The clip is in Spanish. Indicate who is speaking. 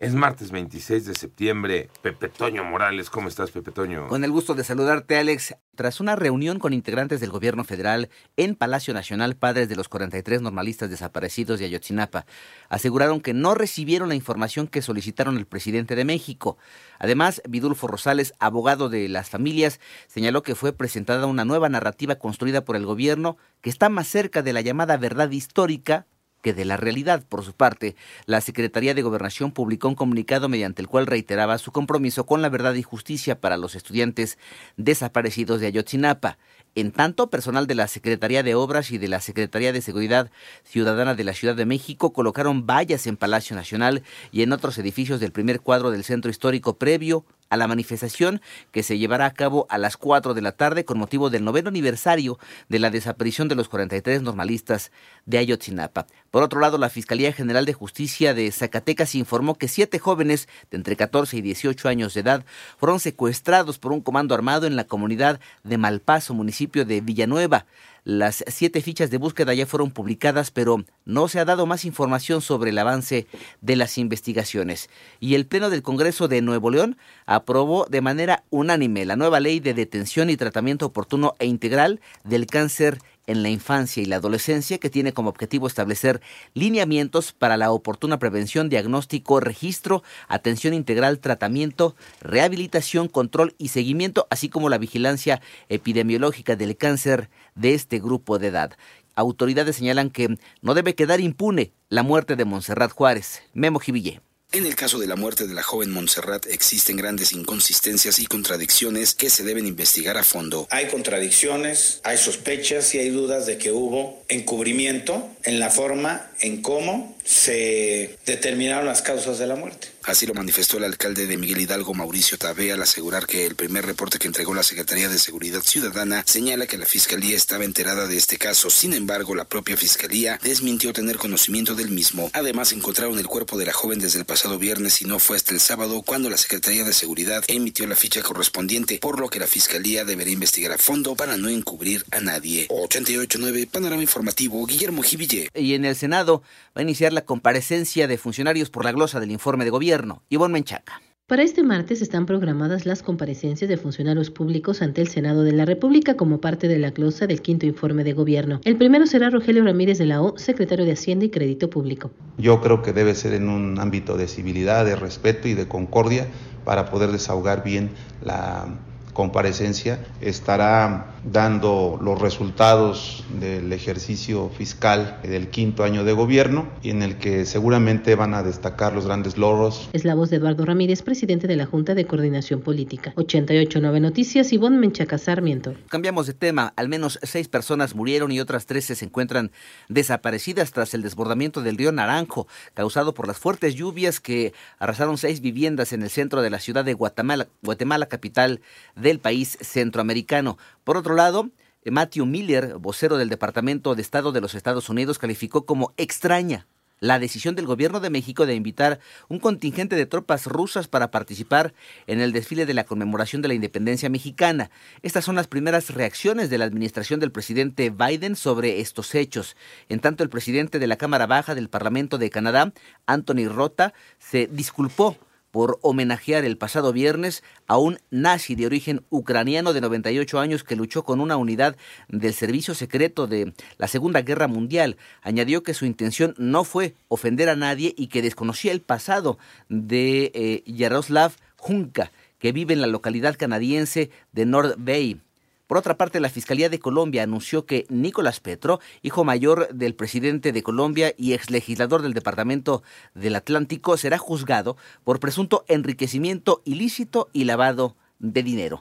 Speaker 1: Es martes 26 de septiembre. Pepe Toño Morales, ¿cómo estás, Pepe Toño?
Speaker 2: Con el gusto de saludarte, Alex. Tras una reunión con integrantes del gobierno federal en Palacio Nacional, padres de los 43 normalistas desaparecidos de Ayotzinapa aseguraron que no recibieron la información que solicitaron el presidente de México. Además, Vidulfo Rosales, abogado de las familias, señaló que fue presentada una nueva narrativa construida por el gobierno que está más cerca de la llamada verdad histórica que de la realidad. Por su parte, la Secretaría de Gobernación publicó un comunicado mediante el cual reiteraba su compromiso con la verdad y justicia para los estudiantes desaparecidos de Ayotzinapa. En tanto, personal de la Secretaría de Obras y de la Secretaría de Seguridad Ciudadana de la Ciudad de México colocaron vallas en Palacio Nacional y en otros edificios del primer cuadro del centro histórico previo a la manifestación que se llevará a cabo a las 4 de la tarde con motivo del noveno aniversario de la desaparición de los 43 normalistas de Ayotzinapa. Por otro lado, la Fiscalía General de Justicia de Zacatecas informó que siete jóvenes de entre 14 y 18 años de edad fueron secuestrados por un comando armado en la comunidad de Malpaso, municipio de Villanueva. Las siete fichas de búsqueda ya fueron publicadas, pero no se ha dado más información sobre el avance de las investigaciones. Y el Pleno del Congreso de Nuevo León aprobó de manera unánime la nueva ley de detención y tratamiento oportuno e integral del cáncer en la infancia y la adolescencia que tiene como objetivo establecer lineamientos para la oportuna prevención, diagnóstico, registro, atención integral, tratamiento, rehabilitación, control y seguimiento, así como la vigilancia epidemiológica del cáncer de este grupo de edad. Autoridades señalan que no debe quedar impune la muerte de Montserrat Juárez. Memo Jiville.
Speaker 3: En el caso de la muerte de la joven Montserrat existen grandes inconsistencias y contradicciones que se deben investigar a fondo.
Speaker 4: Hay contradicciones, hay sospechas y hay dudas de que hubo encubrimiento en la forma en cómo se determinaron las causas de la muerte.
Speaker 3: Así lo manifestó el alcalde de Miguel Hidalgo, Mauricio Tabé, al asegurar que el primer reporte que entregó la Secretaría de Seguridad Ciudadana señala que la Fiscalía estaba enterada de este caso. Sin embargo, la propia Fiscalía desmintió tener conocimiento del mismo. Además, encontraron el cuerpo de la joven desde el pasado viernes y no fue hasta el sábado cuando la Secretaría de Seguridad emitió la ficha correspondiente, por lo que la Fiscalía debería investigar a fondo para no encubrir a nadie. 889 Panorama Informativo, Guillermo
Speaker 2: Y en el Senado va a iniciar la comparecencia de funcionarios por la glosa del informe de gobierno. Ivonne Menchaca.
Speaker 5: Para este martes están programadas las comparecencias de funcionarios públicos ante el Senado de la República como parte de la glosa del quinto informe de gobierno. El primero será Rogelio Ramírez de la O, secretario de Hacienda y Crédito Público.
Speaker 6: Yo creo que debe ser en un ámbito de civilidad, de respeto y de concordia para poder desahogar bien la comparecencia estará dando los resultados del ejercicio fiscal del quinto año de gobierno y en el que seguramente van a destacar los grandes logros.
Speaker 5: Es la voz de Eduardo Ramírez, presidente de la Junta de Coordinación Política. 889 Noticias, Ivonne Menchaca Sarmiento.
Speaker 2: Cambiamos de tema. Al menos seis personas murieron y otras trece se encuentran desaparecidas tras el desbordamiento del río Naranjo, causado por las fuertes lluvias que arrasaron seis viviendas en el centro de la ciudad de Guatemala, Guatemala capital del país centroamericano. Por otro lado, Matthew Miller, vocero del Departamento de Estado de los Estados Unidos, calificó como extraña la decisión del gobierno de México de invitar un contingente de tropas rusas para participar en el desfile de la conmemoración de la independencia mexicana. Estas son las primeras reacciones de la administración del presidente Biden sobre estos hechos. En tanto, el presidente de la Cámara Baja del Parlamento de Canadá, Anthony Rota, se disculpó por homenajear el pasado viernes a un nazi de origen ucraniano de 98 años que luchó con una unidad del servicio secreto de la Segunda Guerra Mundial. Añadió que su intención no fue ofender a nadie y que desconocía el pasado de eh, Yaroslav Junka, que vive en la localidad canadiense de North Bay. Por otra parte, la Fiscalía de Colombia anunció que Nicolás Petro, hijo mayor del presidente de Colombia y exlegislador del Departamento del Atlántico, será juzgado por presunto enriquecimiento ilícito y lavado de dinero.